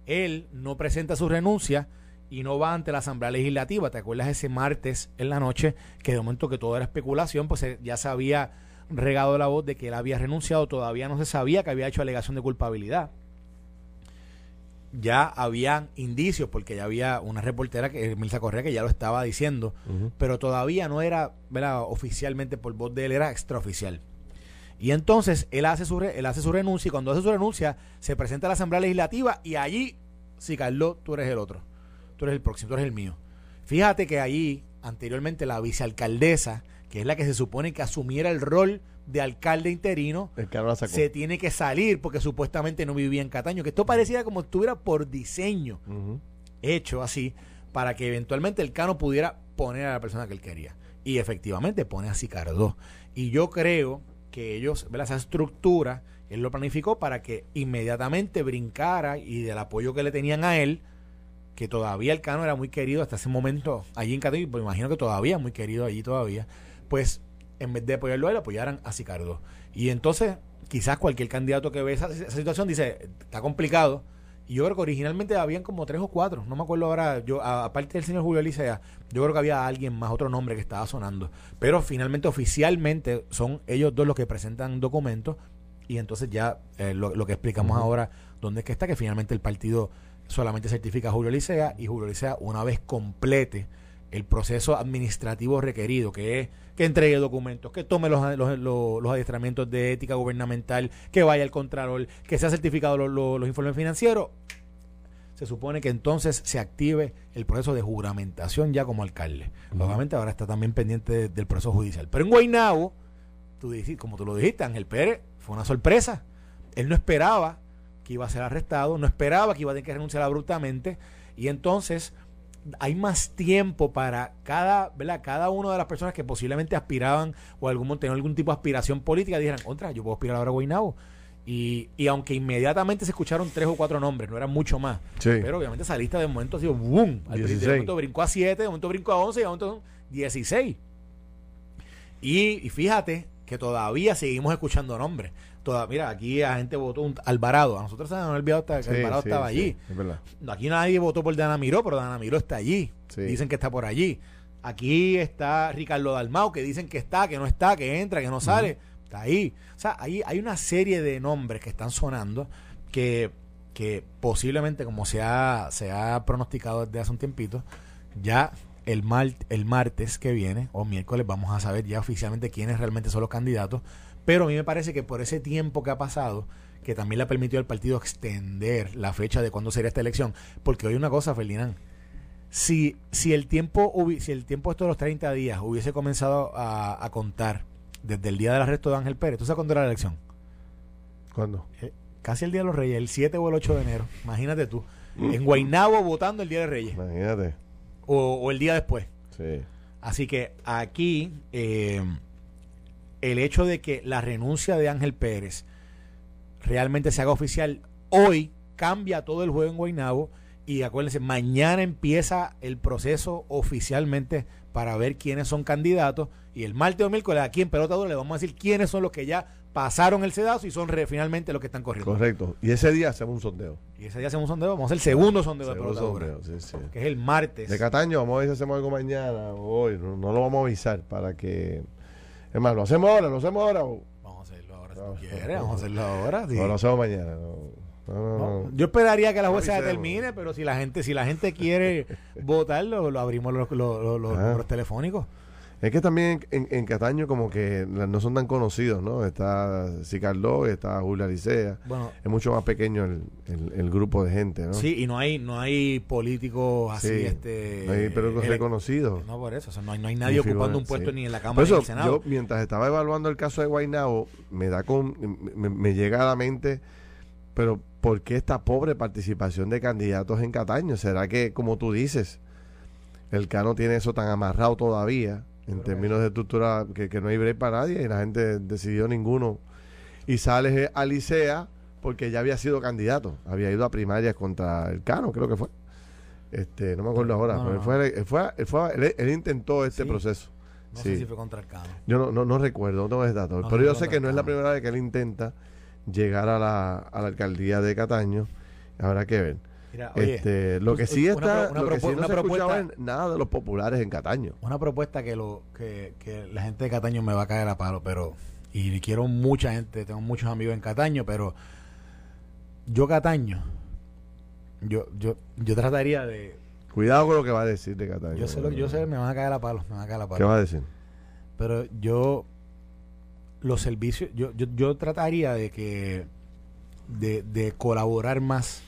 él no presenta su renuncia y no va ante la Asamblea Legislativa. ¿Te acuerdas ese martes en la noche que de momento que todo era especulación, pues eh, ya se había regado la voz de que él había renunciado, todavía no se sabía que había hecho alegación de culpabilidad ya habían indicios, porque ya había una reportera, que Milsa Correa, que ya lo estaba diciendo, pero todavía no era ¿verdad? oficialmente por voz de él, era extraoficial. Y entonces él hace, su re- él hace su renuncia y cuando hace su renuncia se presenta a la Asamblea Legislativa y allí, sí, Carlos, tú eres el otro, tú eres el próximo, tú eres el mío. Fíjate que allí, anteriormente, la vicealcaldesa, que es la que se supone que asumiera el rol de alcalde interino, El sacó. se tiene que salir porque supuestamente no vivía en Cataño. Que esto pareciera como si estuviera por diseño hecho así para que eventualmente el Cano pudiera poner a la persona que él quería. Y efectivamente pone a Sicardó. Y yo creo que ellos, ¿verdad? esa estructura, él lo planificó para que inmediatamente brincara y del apoyo que le tenían a él, que todavía el Cano era muy querido hasta ese momento allí en y pues imagino que todavía muy querido allí todavía, pues en vez de apoyarlo a él, apoyaran a Sicardo. Y entonces, quizás cualquier candidato que ve esa, esa situación dice, está complicado. Y yo creo que originalmente habían como tres o cuatro, no me acuerdo ahora, yo a- aparte del señor Julio Licea, yo creo que había alguien más, otro nombre que estaba sonando. Pero finalmente, oficialmente, son ellos dos los que presentan documentos y entonces ya eh, lo, lo que explicamos ahora, dónde es que está, que finalmente el partido solamente certifica a Julio Licea y Julio Licea una vez complete el proceso administrativo requerido, que es que entregue documentos, que tome los, los, los- los adiestramientos de ética gubernamental, que vaya al contralor, que sea certificado los, los- informes financieros, se supone que entonces se active el proceso de juramentación ya como alcalde. Obviamente ahora está también pendiente de- del proceso judicial. Pero en Guaynabo, tú dijiste, como tú lo dijiste, Ángel Pérez, fue una sorpresa. Él no esperaba que iba a ser arrestado, no esperaba que iba a tener que renunciar abruptamente y entonces hay más tiempo para cada, ¿verdad? cada una de las personas que posiblemente aspiraban o algún tenían algún tipo de aspiración política dijeran, contra, yo puedo aspirar ahora a Guaynabo. Y, y aunque inmediatamente se escucharon tres o cuatro nombres, no eran mucho más, Sí. pero obviamente esa lista de momento ha sido boom. Al principio, 16. de momento brincó a 7, de momento brincó a 11 y de momento son 16. Y, y fíjate que todavía seguimos escuchando nombres. Toda, mira, aquí la gente votó un Alvarado. A nosotros se nos ha olvidado que Sí, Alvarado sí, estaba sí, allí. es. Aquí nadie votó por Dana Miró, pero Dana Miró está allí. Dicen que está por allí. Aquí está Ricardo Dalmau, que dicen que está, que no está, que entra, que no sale. Está ahí. O sea, ahí hay una serie de nombres que están sonando que, que posiblemente, como se ha, se ha pronosticado desde hace un tiempito, ya el, mar- el martes que viene o miércoles vamos a saber ya oficialmente quiénes realmente son los candidatos. Pero a mí me parece que por ese tiempo que ha pasado, que también le ha permitido al partido extender la fecha de cuándo sería esta elección. Porque hoy una cosa, Ferdinand, si, si el tiempo si el tiempo esto de los 30 días hubiese comenzado a, a contar desde el día del arresto de Ángel Pérez, ¿tú sabes cuándo era la elección? ¿Cuándo? Eh, casi el día de los Reyes, el 7 o el 8 de enero. Imagínate tú. En Guaynabo votando el día de Reyes. Imagínate. O, o el día después. Sí. Así que aquí eh, el hecho de que la renuncia de Ángel Pérez realmente se haga oficial hoy cambia todo el juego en Guaynabo y acuérdense, mañana empieza el proceso oficialmente para ver quiénes son candidatos y el martes o miércoles aquí en Pelota Dura le vamos a decir quiénes son los que ya pasaron el sedazo y son re- finalmente los que están corriendo. Correcto. Y ese día hacemos un sondeo. Y ese día hacemos un sondeo, vamos a hacer el segundo sondeo de Pelota Dura, sondeo, sí, sí. que es el martes. De Cataño, vamos a ver si hacemos algo mañana o hoy. No, no lo vamos a avisar para que. Es más, lo hacemos ahora, lo hacemos ahora. o- Vamos a hacerlo ahora si No. tú quieres, vamos a hacerlo ahora. sí. lo hacemos mañana. No, no, no, No, no. Yo esperaría que la jueza termine, pero si la gente, si la gente quiere <laughs> votar, lo, lo abrimos los, los- los- los Ah. números telefónicos. Es que también en, en Cataño como que no son tan conocidos, ¿no? Está Cicarlo, está Julia Licea. Bueno, Es mucho más pequeño el, el- el grupo de gente, ¿no? sí, y no hay no hay políticos así, Sí. este... No hay pero reconocidos. No, por eso. o sea, no, hay, no hay nadie ocupando un puesto sí. ni en la Por Cámara ni en eso, el Senado. yo mientras estaba evaluando el caso de Guaynabo, me da con, me, me llega a la mente, pero ¿por qué esta pobre participación de candidatos en Cataño? ¿Será que, como tú dices, el Cano tiene eso tan amarrado todavía, en términos de estructura, que, que no hay break para nadie y la gente decidió ninguno? Y sale a Licea porque ya había sido candidato, había ido a primarias contra el Cano, creo que fue. Este, no me acuerdo ahora, No, pero él fue, él, fue, él, fue- él- él intentó este Sí. proceso. no sí. sé si fue contra el Cano. Yo no, no, no recuerdo, no tengo ese dato. Pero yo sé que no es la primera vez que él intenta llegar a la, a la alcaldía de Cataño. Habrá que ver. Mira, oye, este, lo que una sí está, una lo que propu- sí no una se propuesta- es nada de los populares en Cataño. una propuesta que lo que, que la gente de Cataño me va a caer a palo, pero y quiero mucha gente, tengo muchos amigos en Cataño, pero yo Cataño, yo yo yo trataría de Cuidado con lo que va a decir de Cataño. yo sé lo yo sé me van a caer a palo, me van a caer a ¿Qué palo. va a decir? Pero yo los servicios yo yo, yo trataría de que de, de colaborar más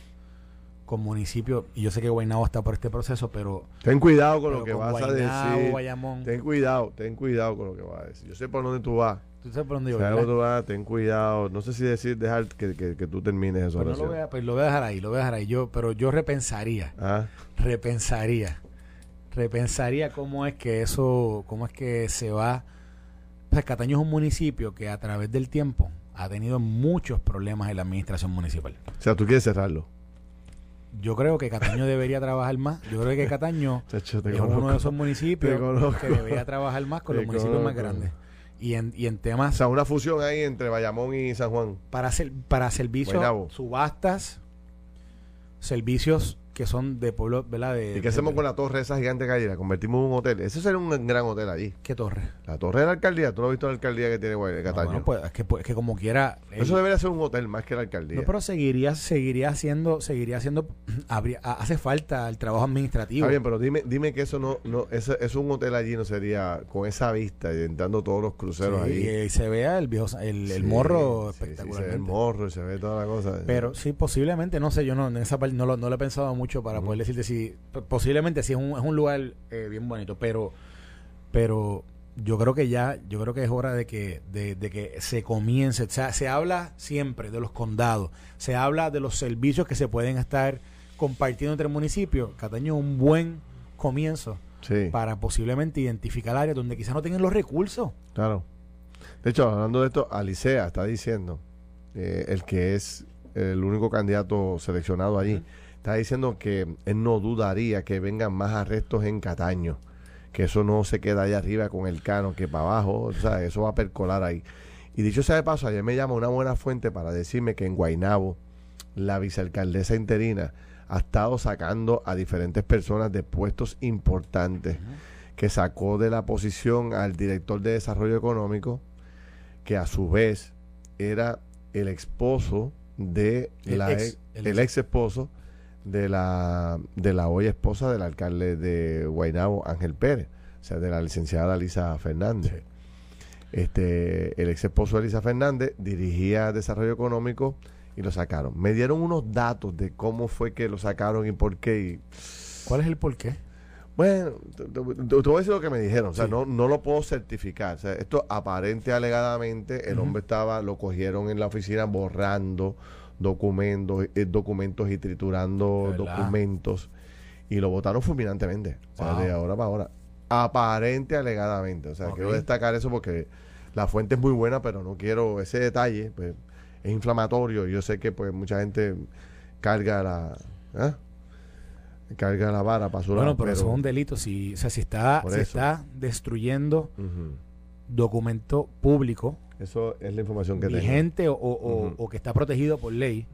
con municipios y yo sé que Guaynabo está por este proceso, pero Ten cuidado con pero lo que con vas a decir. Bayamón, Ten cuidado, ten cuidado con lo que vas a decir. Yo sé por dónde tú vas. tú sabes por dónde yo voy, tú vas, ten cuidado. No sé si decir, dejar que, que, que tú termines eso. Pues no lo voy a, pues lo voy a dejar ahí, lo voy a dejar ahí. Yo, pero yo repensaría, Ah, repensaría, repensaría cómo es que eso, cómo es que se va. Sea, Cataño es un municipio que a través del tiempo ha tenido muchos problemas en la administración municipal. o sea, tú quieres cerrarlo. Yo creo que Cataño debería trabajar más. Yo creo que Cataño <laughs> Chacho, es conozco. uno de esos municipios que debería trabajar más con Te los municipios más grandes. Y en, y en O temas sea, una fusión ahí entre Bayamón y San Juan. para, hacer, para servicios, subastas, servicios que son de pueblo, ¿verdad? De, ¿Y qué hacemos con la torre esa gigante que hay? La convertimos en un hotel. Ese sería un gran hotel allí. ¿Qué torre? La torre de la alcaldía. ¿Tú no has visto la alcaldía que tiene Guay- No, Cataño? bueno, pues, es, que, pues, es que como quiera. el- Eso debería ser un hotel más que la alcaldía. no, pero seguiría, seguiría haciendo, seguiría haciendo, <clears throat> habría, ha- hace falta el trabajo administrativo. Está bien, pero dime, dime que eso no, no eso, eso un hotel allí no sería con esa vista y entrando todos los cruceros Sí, allí. y se vea el viejo, el, el morro sí, se ve el morro y se ve toda la cosa. Pero sí, posiblemente, no sé, yo no, en esa parte no lo, no lo he pensado mucho para poder decirte si, posiblemente sí es un, es un lugar eh, bien bonito, pero, pero yo creo que ya, yo creo que es hora de que, de, de que se comience, o sea, se habla siempre de los condados, se habla de los servicios que se pueden estar compartiendo entre municipios, Cataño es un buen comienzo sí, para posiblemente identificar áreas donde quizás no tengan los recursos. claro. De hecho, hablando de esto, Alicea está diciendo, eh, el que es el único candidato seleccionado allí, está diciendo que él no dudaría que vengan más arrestos en Cataño. Que eso no se queda allá arriba con el cano, que para abajo, o sea, eso va a percolar ahí. Y dicho sea de paso, ayer me llama una buena fuente para decirme que en Guainabo, la vicealcaldesa interina ha estado sacando a diferentes personas de puestos importantes, que sacó de la posición al director de desarrollo económico, que a su vez era el esposo de El la ex, el ex esposo de la de la hoy esposa del alcalde de Guaynabo, Ángel Pérez, o sea, de la licenciada Lisa Fernández. Este, el ex esposo de Lisa Fernández dirigía desarrollo económico y lo sacaron. Me dieron unos datos de cómo fue que lo sacaron y por qué. y ¿Cuál es el porqué? bueno, te, te- te- te voy a decir lo que me dijeron. O sea, Sí. no, no lo puedo certificar. O sea, esto aparente alegadamente, el hombre estaba, lo cogieron en la oficina borrando documentos, eh, documentos y triturando ¿Verdad? documentos y lo votaron fulminantemente. O sea, Wow. de ahora para ahora. Aparente alegadamente. O sea, quiero destacar eso porque la fuente es muy buena, pero no quiero ese detalle. Pues, es inflamatorio. Yo sé que pues mucha gente carga la... ¿ah? Carga la vara para su Bueno, pero, eso es un delito. Si, o sea, si está, eso. está destruyendo. Documento público, Eso es la información que vigente o, o- que está protegido por ley,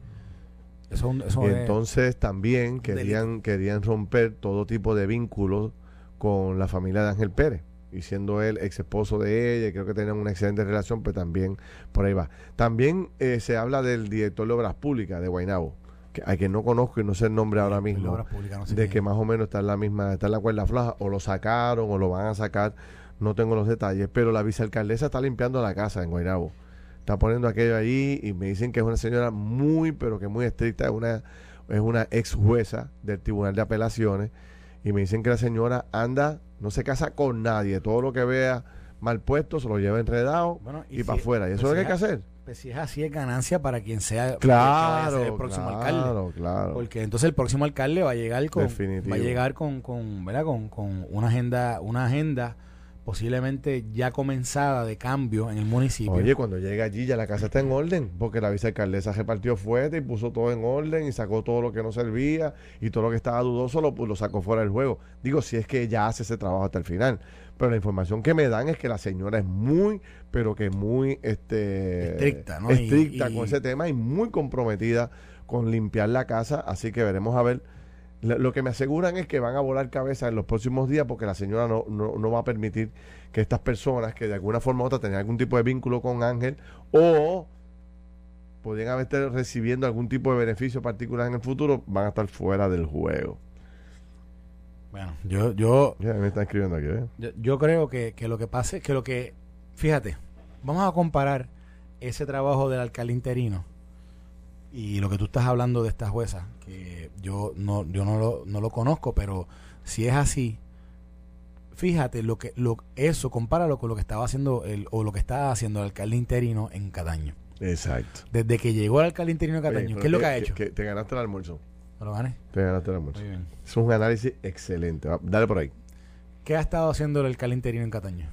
eso, eso es- entonces también querían, querían romper todo tipo de vínculos con la familia de Ángel Pérez. Y siendo él ex esposo de ella, creo que tenían una excelente relación, pues también por ahí va. También eh, se habla del director de Obras Públicas de Guaynabo, que, a quien no conozco y no sé el nombre ahora mismo, no sé de que más o menos está en la misma, está en la cuerda floja, o lo sacaron o lo van a sacar. No tengo los detalles, pero la vicealcaldesa está limpiando la casa en Guaynabo. Está poniendo aquello ahí y me dicen que es una señora muy, pero que muy estricta, es una, es una ex jueza del Tribunal de Apelaciones y me dicen que la señora anda, no se casa con nadie, todo lo que vea mal puesto se lo lleva enredado Bueno, y y, para afuera. Y eso pues es lo que hay que hacer. Pues si es así, es ganancia para quien sea Claro, el próximo alcalde. claro, claro. Porque entonces el próximo alcalde va a llegar con Definitivo. va a llegar con, con, ¿verdad? con, con una agenda, una agenda posiblemente ya comenzada de cambio en el municipio. Oye, cuando llega allí ya la casa está en orden, porque la vicealcaldesa repartió fuerte y puso todo en orden y sacó todo lo que no servía y todo lo que estaba dudoso lo, lo sacó fuera del juego. Digo, si es que ella hace ese trabajo hasta el final. Pero la información que me dan es que la señora es muy, pero que muy este, Estricta, ¿no? estricta Y- y- con ese tema y muy comprometida con limpiar la casa. Así que veremos a ver. Lo que me aseguran es que van a volar cabeza en los próximos días porque la señora no, no, no va a permitir que estas personas que de alguna forma u otra tenían algún tipo de vínculo con Ángel o podrían haber estado recibiendo algún tipo de beneficio particular en el futuro, van a estar fuera del juego. Bueno, yo, yo, Ya me están escribiendo aquí, ¿eh? yo, yo creo que, que lo que pasa es que lo que, fíjate, vamos a comparar ese trabajo del alcalde interino y lo que tú estás hablando de esta jueza, que yo no, yo no lo, no lo conozco, pero si es así, fíjate lo que, lo, eso, compáralo con lo que estaba haciendo el, o lo que está haciendo el alcalde interino en Cataño. Exacto. Desde que llegó el alcalde interino de Cataño, ¿qué es lo que ha hecho? te ganaste el almuerzo. ¿Me lo gané? Te ganaste el almuerzo. Muy bien. Es un análisis excelente. Dale por ahí. ¿Qué ha estado haciendo el alcalde interino en Cataño?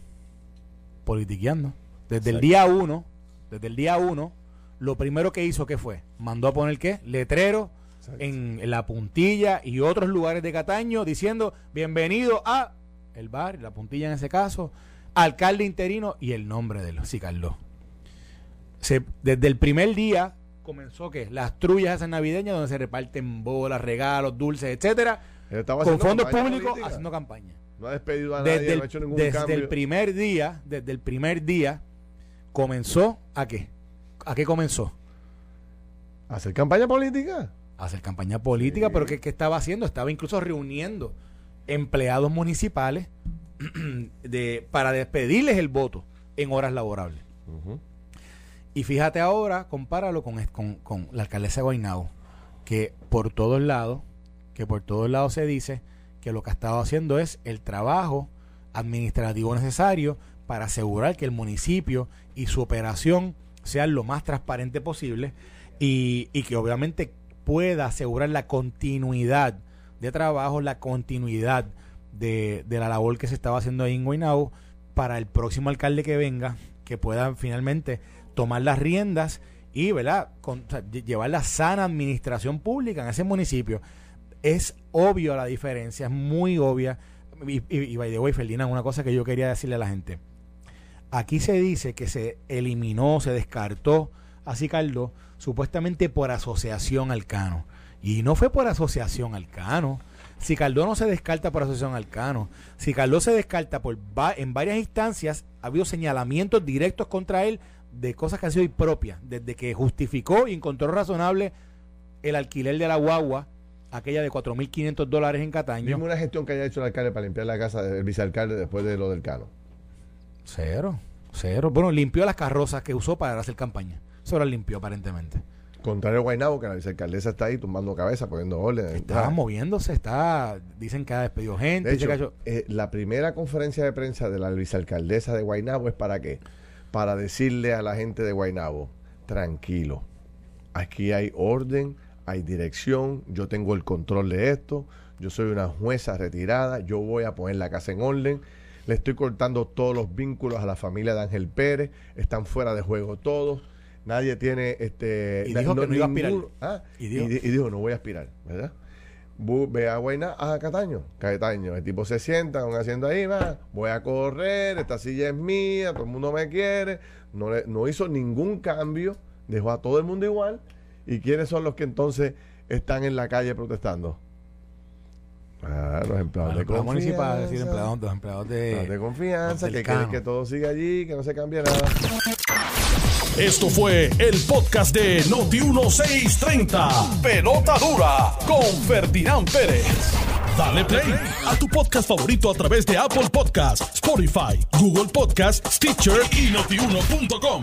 Politiqueando. Desde el día uno, desde el día uno, lo primero que hizo, ¿qué fue? Mandó a poner, ¿qué? Letrero en, en la puntilla y otros lugares de Cataño diciendo, bienvenido a el bar, la puntilla en ese caso, alcalde interino y el nombre de Carlos. Se, desde el primer día comenzó, ¿qué? Las trullas esas navideñas donde se reparten bolas, regalos, dulces, etcétera, con fondos públicos política. haciendo campaña No ha despedido a nadie, desde, el, no ha hecho ningún desde cambio. el primer día, desde el primer día, comenzó a qué? ¿A qué comenzó? ¿Hacer campaña política? A hacer campaña política, Sí. pero ¿qué, qué estaba haciendo? Estaba incluso reuniendo empleados municipales <clears throat> de, para despedirles el voto en horas laborables. Y fíjate ahora, compáralo con, con, con la alcaldesa de Guaynabo, que por todos lados, que por todos lados se dice que lo que ha estado haciendo es el trabajo administrativo necesario para asegurar que el municipio y su operación sean lo más transparente posible y, y que obviamente pueda asegurar la continuidad de trabajo, la continuidad de, de la labor que se estaba haciendo ahí en Guaynabo para el próximo alcalde que venga, que pueda finalmente tomar las riendas y ¿verdad? Con- llevar la sana administración pública en ese municipio. Es obvio la diferencia, es muy obvia. Y, y, y by the way, Ferdinand, una cosa que yo quería decirle a la gente. Aquí se dice que se eliminó, se descartó a Cicaldo supuestamente por asociación al Cano. Y no fue por asociación al Cano. Cicaldo no se descarta por asociación al Cano. Cicaldo se descarta por en varias instancias. Ha habido señalamientos directos contra él de cosas que han sido impropias. Desde que justificó y encontró razonable el alquiler de la guagua, aquella de 4.500 dólares en Cataño. Dime una gestión que haya hecho el alcalde para limpiar la casa del vicealcalde después de lo del cano. Cero, cero. Bueno, limpió las carrozas que usó para hacer campaña. Eso las limpió aparentemente. Contrario a Guaynabo, que la vicealcaldesa está ahí tumbando cabeza, poniendo orden. Estaba Ah. moviéndose, está, dicen que ha despedido gente. De dice hecho, que ha hecho- eh, la primera conferencia de prensa de la vicealcaldesa de Guaynabo es para qué? Para decirle a la gente de Guaynabo, tranquilo, aquí hay orden, hay dirección, yo tengo el control de esto, yo soy una jueza retirada, yo voy a poner la casa en orden, le estoy cortando todos los vínculos a la familia de Ángel Pérez, están fuera de juego todos, nadie tiene este... Y dijo que no iba a aspirar. ah, Y dijo- di- y dijo, no voy a aspirar, ¿verdad? Ve a Guayna, a Cataño, Cataño, el tipo se sienta, con haciendo ahí, va, voy a correr, esta silla es mía, todo el mundo me quiere, no, le- no hizo ningún cambio, dejó a todo el mundo igual, y quiénes son los que entonces están en la calle protestando. Ah, los empleados Los de confianza, empleados, los empleados de de... confianza, que quieren que todo siga allí, que no se cambie nada. Esto fue el podcast de Noti1630. Pelota dura con Ferdinand Pérez. Dale play a tu podcast favorito a través de Apple Podcasts, Spotify, Google Podcasts, Stitcher y notiuno.com.